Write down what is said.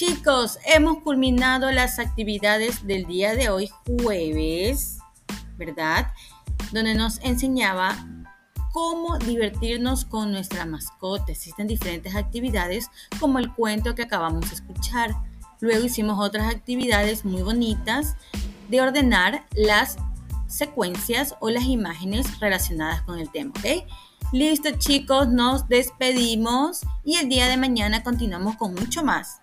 Chicos, hemos culminado las actividades del día de hoy, jueves, ¿verdad? Donde nos enseñaba cómo divertirnos con nuestra mascota. Existen diferentes actividades como el cuento que acabamos de escuchar. Luego hicimos otras actividades muy bonitas de ordenar las secuencias o las imágenes relacionadas con el tema, ¿ok? Listo chicos, nos despedimos y el día de mañana continuamos con mucho más.